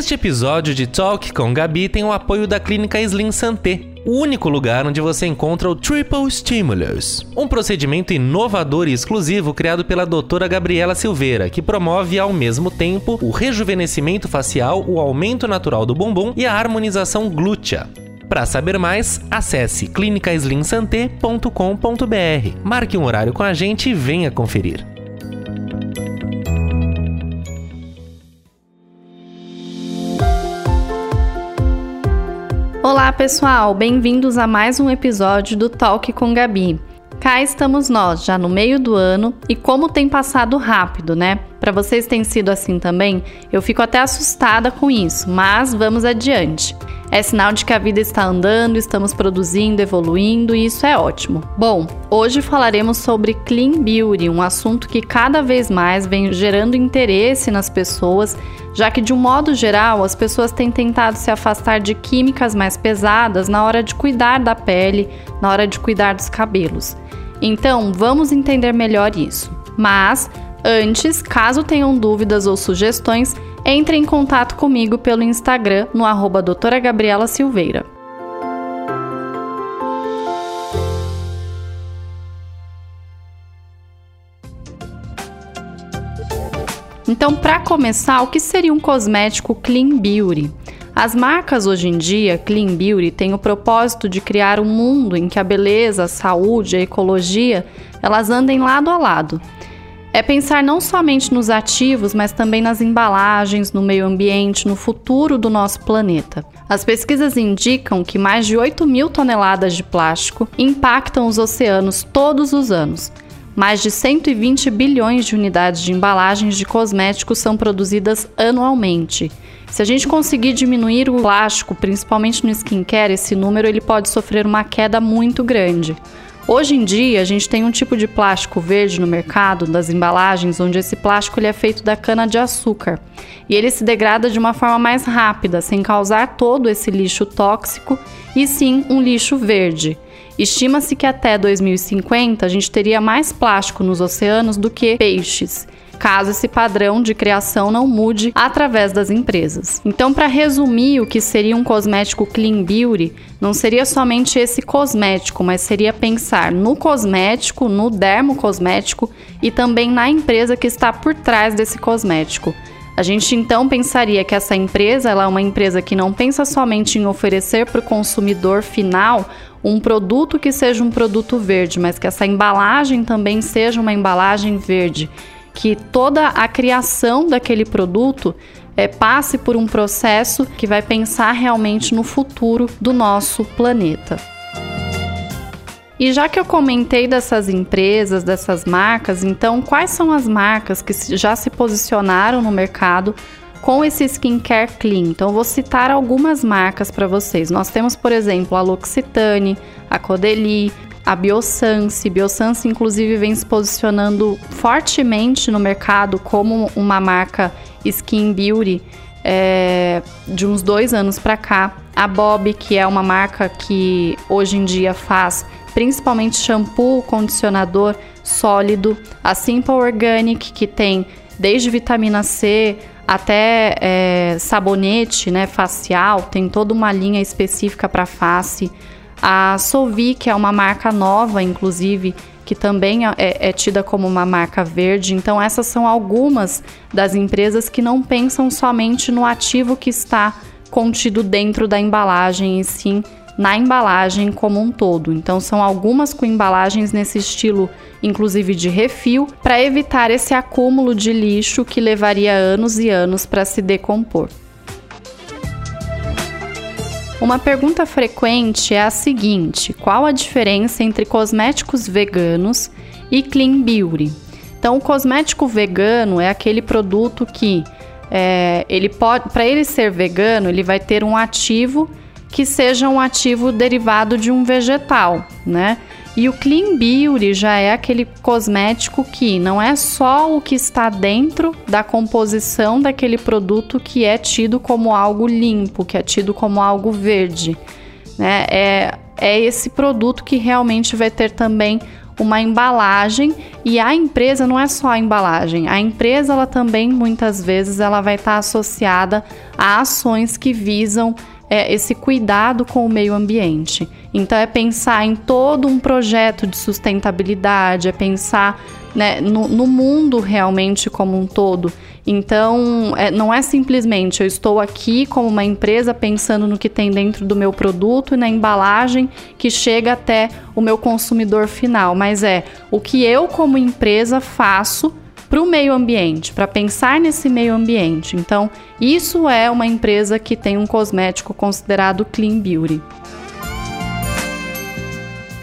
Este episódio de Talk com Gabi tem o apoio da Clínica Slim Santé, o único lugar onde você encontra o Triple Stimulus, um procedimento inovador e exclusivo criado pela doutora Gabriela Silveira, que promove ao mesmo tempo o rejuvenescimento facial, o aumento natural do bumbum e a harmonização glútea. Para saber mais, acesse clinicaslimsanté.com.br. Marque um horário com a gente e venha conferir. Olá, pessoal, bem-vindos a mais um episódio do Talk com Gabi. Cá estamos nós, já no meio do ano, e como tem passado rápido, né? Para vocês tem sido assim também? Eu fico até assustada com isso, mas vamos adiante. É sinal de que a vida está andando, estamos produzindo, evoluindo e isso é ótimo. Bom, hoje falaremos sobre Clean Beauty, um assunto que cada vez mais vem gerando interesse nas pessoas, já que de um modo geral as pessoas têm tentado se afastar de químicas mais pesadas na hora de cuidar da pele, na hora de cuidar dos cabelos. Então, vamos entender melhor isso. Mas Antes, caso tenham dúvidas ou sugestões, entre em contato comigo pelo Instagram no arroba doutora Gabriela Silveira. Então, para começar, o que seria um cosmético Clean Beauty? As marcas hoje em dia, Clean Beauty, têm o propósito de criar um mundo em que a beleza, a saúde, a ecologia, elas andem lado a lado é pensar não somente nos ativos, mas também nas embalagens, no meio ambiente, no futuro do nosso planeta. As pesquisas indicam que mais de 8 mil toneladas de plástico impactam os oceanos todos os anos. Mais de 120 bilhões de unidades de embalagens de cosméticos são produzidas anualmente. Se a gente conseguir diminuir o plástico, principalmente no skincare, esse número ele pode sofrer uma queda muito grande. Hoje em dia, a gente tem um tipo de plástico verde no mercado, das embalagens, onde esse plástico ele é feito da cana-de-açúcar. E ele se degrada de uma forma mais rápida, sem causar todo esse lixo tóxico, e sim um lixo verde. Estima-se que até 2050 a gente teria mais plástico nos oceanos do que peixes caso esse padrão de criação não mude através das empresas. Então, para resumir o que seria um cosmético clean beauty, não seria somente esse cosmético, mas seria pensar no cosmético, no dermo cosmético e também na empresa que está por trás desse cosmético. A gente então pensaria que essa empresa é uma empresa que não pensa somente em oferecer para o consumidor final um produto que seja um produto verde, mas que essa embalagem também seja uma embalagem verde que toda a criação daquele produto é, passe por um processo que vai pensar realmente no futuro do nosso planeta. E já que eu comentei dessas empresas, dessas marcas, então quais são as marcas que já se posicionaram no mercado com esse skincare clean? Então vou citar algumas marcas para vocês. Nós temos, por exemplo, a L'Occitane, a Caudalie, a Biossance. Biossance, inclusive, vem se posicionando fortemente no mercado como uma marca skin beauty é, de uns dois anos para cá. A Bob, que é uma marca que hoje em dia faz principalmente shampoo, condicionador sólido. A Simple Organic, que tem desde vitamina C até é, sabonete né, facial, tem toda uma linha específica para face. A Solvi, que é uma marca nova, inclusive, que também é, é, tida como uma marca verde. Então, essas são algumas das empresas que não pensam somente no ativo que está contido dentro da embalagem, e sim na embalagem como um todo. Então, são algumas com embalagens nesse estilo, inclusive de refil, para evitar esse acúmulo de lixo que levaria anos e anos para se decompor. Uma pergunta frequente é a seguinte: qual a diferença entre cosméticos veganos e clean beauty? Então, o cosmético vegano é aquele produto que é, ele pode, para ele ser vegano, ele vai ter um ativo que seja um ativo derivado de um vegetal, né? E o Clean Beauty já é aquele cosmético que não é só o que está dentro da composição daquele produto que é tido como algo limpo, que é tido como algo verde, né? É, é esse produto que realmente vai ter também uma embalagem e a empresa não é só a embalagem, a empresa ela também muitas vezes ela vai estar associada a ações que visam é, esse cuidado com o meio ambiente. Então é pensar em todo um projeto de sustentabilidade, é pensar né, no, no, mundo realmente como um todo. Então, é, não é simplesmente eu estou aqui como uma empresa pensando no que tem dentro do meu produto e na embalagem que chega até o meu consumidor final, mas é o que eu, como empresa, faço para o meio ambiente, para pensar nesse meio ambiente. Então, isso é uma empresa que tem um cosmético considerado clean beauty.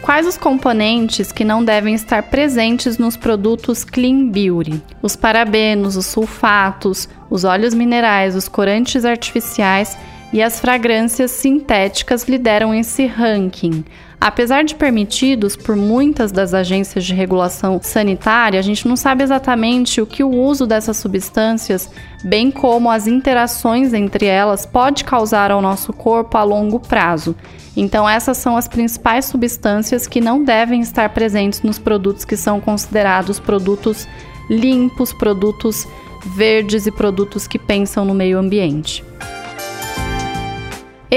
Quais os componentes que não devem estar presentes nos produtos Clean Beauty? Os parabenos, os sulfatos, os óleos minerais, os corantes artificiais e as fragrâncias sintéticas lideram esse ranking. Apesar de permitidos por muitas das agências de regulação sanitária, a gente não sabe exatamente o que o uso dessas substâncias, bem como as interações entre elas, pode causar ao nosso corpo a longo prazo. Então, essas são as principais substâncias que não devem estar presentes nos produtos que são considerados produtos limpos, produtos verdes e produtos que pensam no meio ambiente.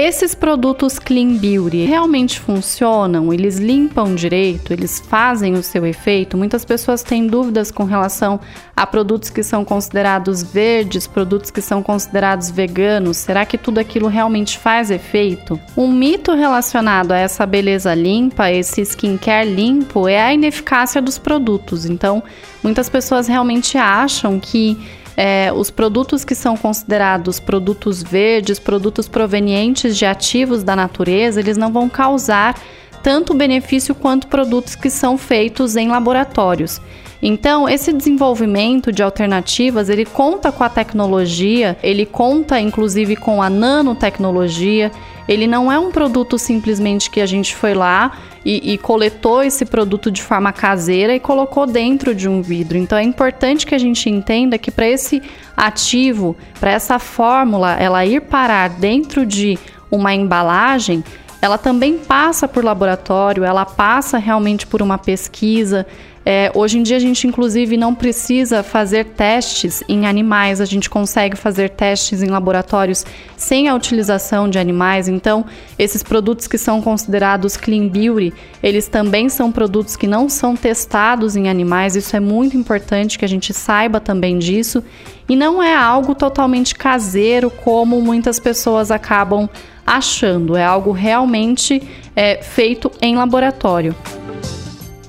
Esses produtos Clean Beauty realmente funcionam? Eles limpam direito? Eles fazem o seu efeito? Muitas pessoas têm dúvidas com relação a produtos que são considerados verdes, produtos que são considerados veganos. Será que tudo aquilo realmente faz efeito? Um mito relacionado a essa beleza limpa, esse skincare limpo, é a ineficácia dos produtos. Então, muitas pessoas realmente acham que é, os produtos que são considerados produtos verdes, produtos provenientes de ativos da natureza, eles não vão causar tanto benefício quanto produtos que são feitos em laboratórios. Então, esse desenvolvimento de alternativas, ele conta com a tecnologia, ele conta inclusive com a nanotecnologia. Ele não é um produto simplesmente que a gente foi lá e, e, coletou esse produto de forma caseira e colocou dentro de um vidro. Então é importante que a gente entenda que para esse ativo, para essa fórmula, ela ir parar dentro de uma embalagem, ela também passa por laboratório, ela passa realmente por uma pesquisa, é, hoje em dia a gente inclusive não precisa fazer testes em animais, a gente consegue fazer testes em laboratórios sem a utilização de animais. Então, esses produtos que são considerados clean beauty, eles também são produtos que não são testados em animais. Isso é muito importante que a gente saiba também disso. E não é algo totalmente caseiro como muitas pessoas acabam achando. É algo realmente é, feito em laboratório.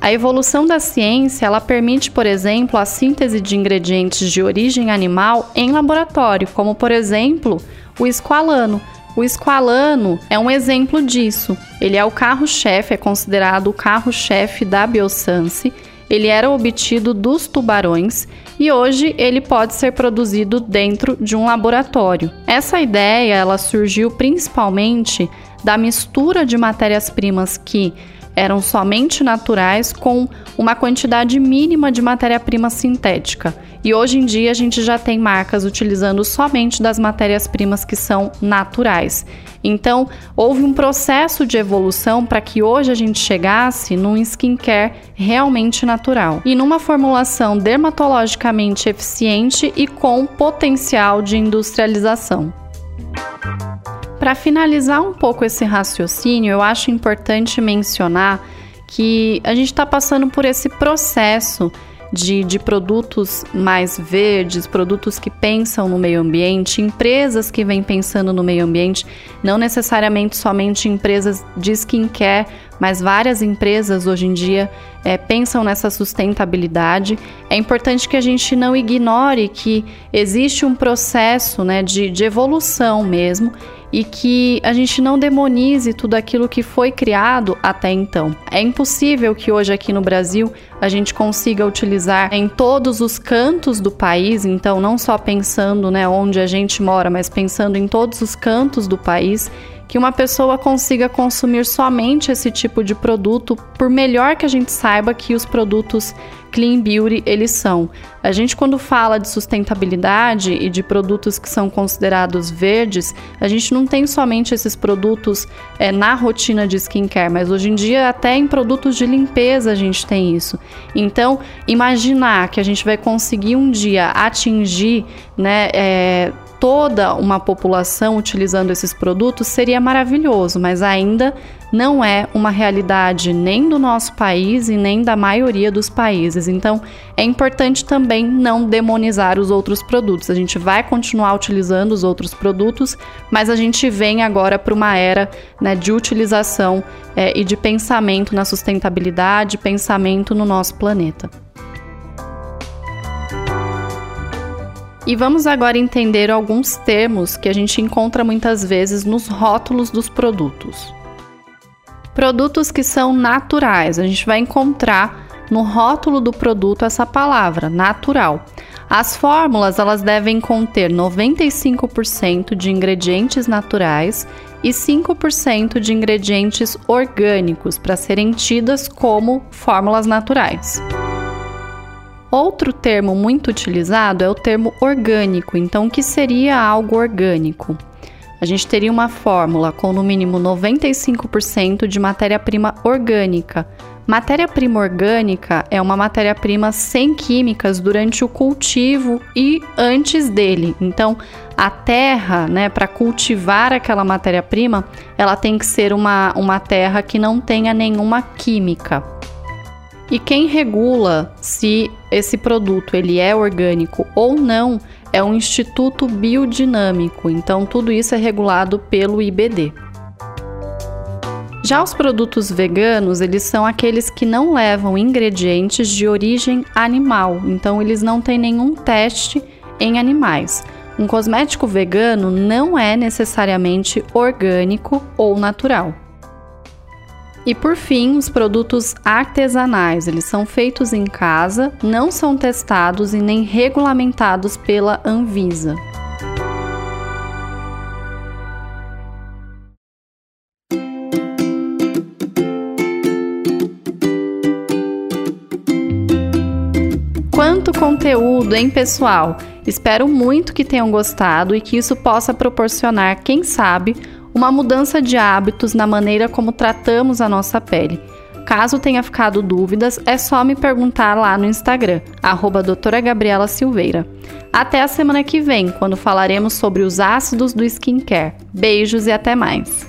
A evolução da ciência, ela permite, por exemplo, a síntese de ingredientes de origem animal em laboratório, como por exemplo, o esqualano. O esqualano é um exemplo disso. Ele é o carro-chefe, é considerado o carro-chefe da Biossance. Ele era obtido dos tubarões e hoje ele pode ser produzido dentro de um laboratório. Essa ideia ela surgiu principalmente da mistura de matérias-primas que eram somente naturais com uma quantidade mínima de matéria-prima sintética. E hoje em dia a gente já tem marcas utilizando somente das matérias-primas que são naturais. Então, houve um processo de evolução para que hoje a gente chegasse num skincare realmente natural e numa formulação dermatologicamente eficiente e com potencial de industrialização. Para finalizar um pouco esse raciocínio, eu acho importante mencionar que a gente está passando por esse processo de, de produtos mais verdes, produtos que pensam no meio ambiente, empresas que vêm pensando no meio ambiente, não necessariamente somente empresas de skincare, mas várias empresas hoje em dia é, pensam nessa sustentabilidade. É importante que a gente não ignore que existe um processo né, de, de evolução mesmo e que a gente não demonize tudo aquilo que foi criado até então. É impossível que hoje aqui no Brasil a gente consiga utilizar em todos os cantos do país, então não só pensando, né, onde a gente mora, mas pensando em todos os cantos do país que uma pessoa consiga consumir somente esse tipo de produto, por melhor que a gente saiba que os produtos clean beauty eles são. A gente quando fala de sustentabilidade e de produtos que são considerados verdes, a gente não tem somente esses produtos é, na rotina de skincare, mas hoje em dia até em produtos de limpeza a gente tem isso. Então, imaginar que a gente vai conseguir um dia atingir, né, é, toda uma população utilizando esses produtos seria maravilhoso, mas ainda não é uma realidade nem do nosso país e nem da maioria dos países. Então, é importante também não demonizar os outros produtos. A gente vai continuar utilizando os outros produtos, mas a gente vem agora para uma era né, de utilização é, e de pensamento na sustentabilidade, pensamento no nosso planeta. E vamos agora entender alguns termos que a gente encontra muitas vezes nos rótulos dos produtos. Produtos que são naturais, a gente vai encontrar no rótulo do produto essa palavra, natural. As fórmulas elas devem conter 95% de ingredientes naturais e 5% de ingredientes orgânicos para serem tidas como fórmulas naturais. Outro termo muito utilizado é o termo orgânico. Então, o que seria algo orgânico? A gente teria uma fórmula com no mínimo 95% de matéria-prima orgânica. Matéria-prima orgânica é uma matéria-prima sem químicas durante o cultivo e antes dele. Então, a terra, né, para cultivar aquela matéria-prima, ela tem que ser uma, uma terra que não tenha nenhuma química. E quem regula se esse produto ele é orgânico ou não é o Instituto Biodinâmico. Então tudo isso é regulado pelo IBD. Já os produtos veganos, eles são aqueles que não levam ingredientes de origem animal, então eles não têm nenhum teste em animais. Um cosmético vegano não é necessariamente orgânico ou natural. E por fim, os produtos artesanais, eles são feitos em casa, não são testados e nem regulamentados pela Anvisa. Quanto conteúdo, hein, pessoal? Espero muito que tenham gostado e que isso possa proporcionar, quem sabe, uma mudança de hábitos na maneira como tratamos a nossa pele. Caso tenha ficado dúvidas, é só me perguntar lá no Instagram, arroba doutora Gabriela Silveira. Até a semana que vem, quando falaremos sobre os ácidos do skincare. Beijos e até mais!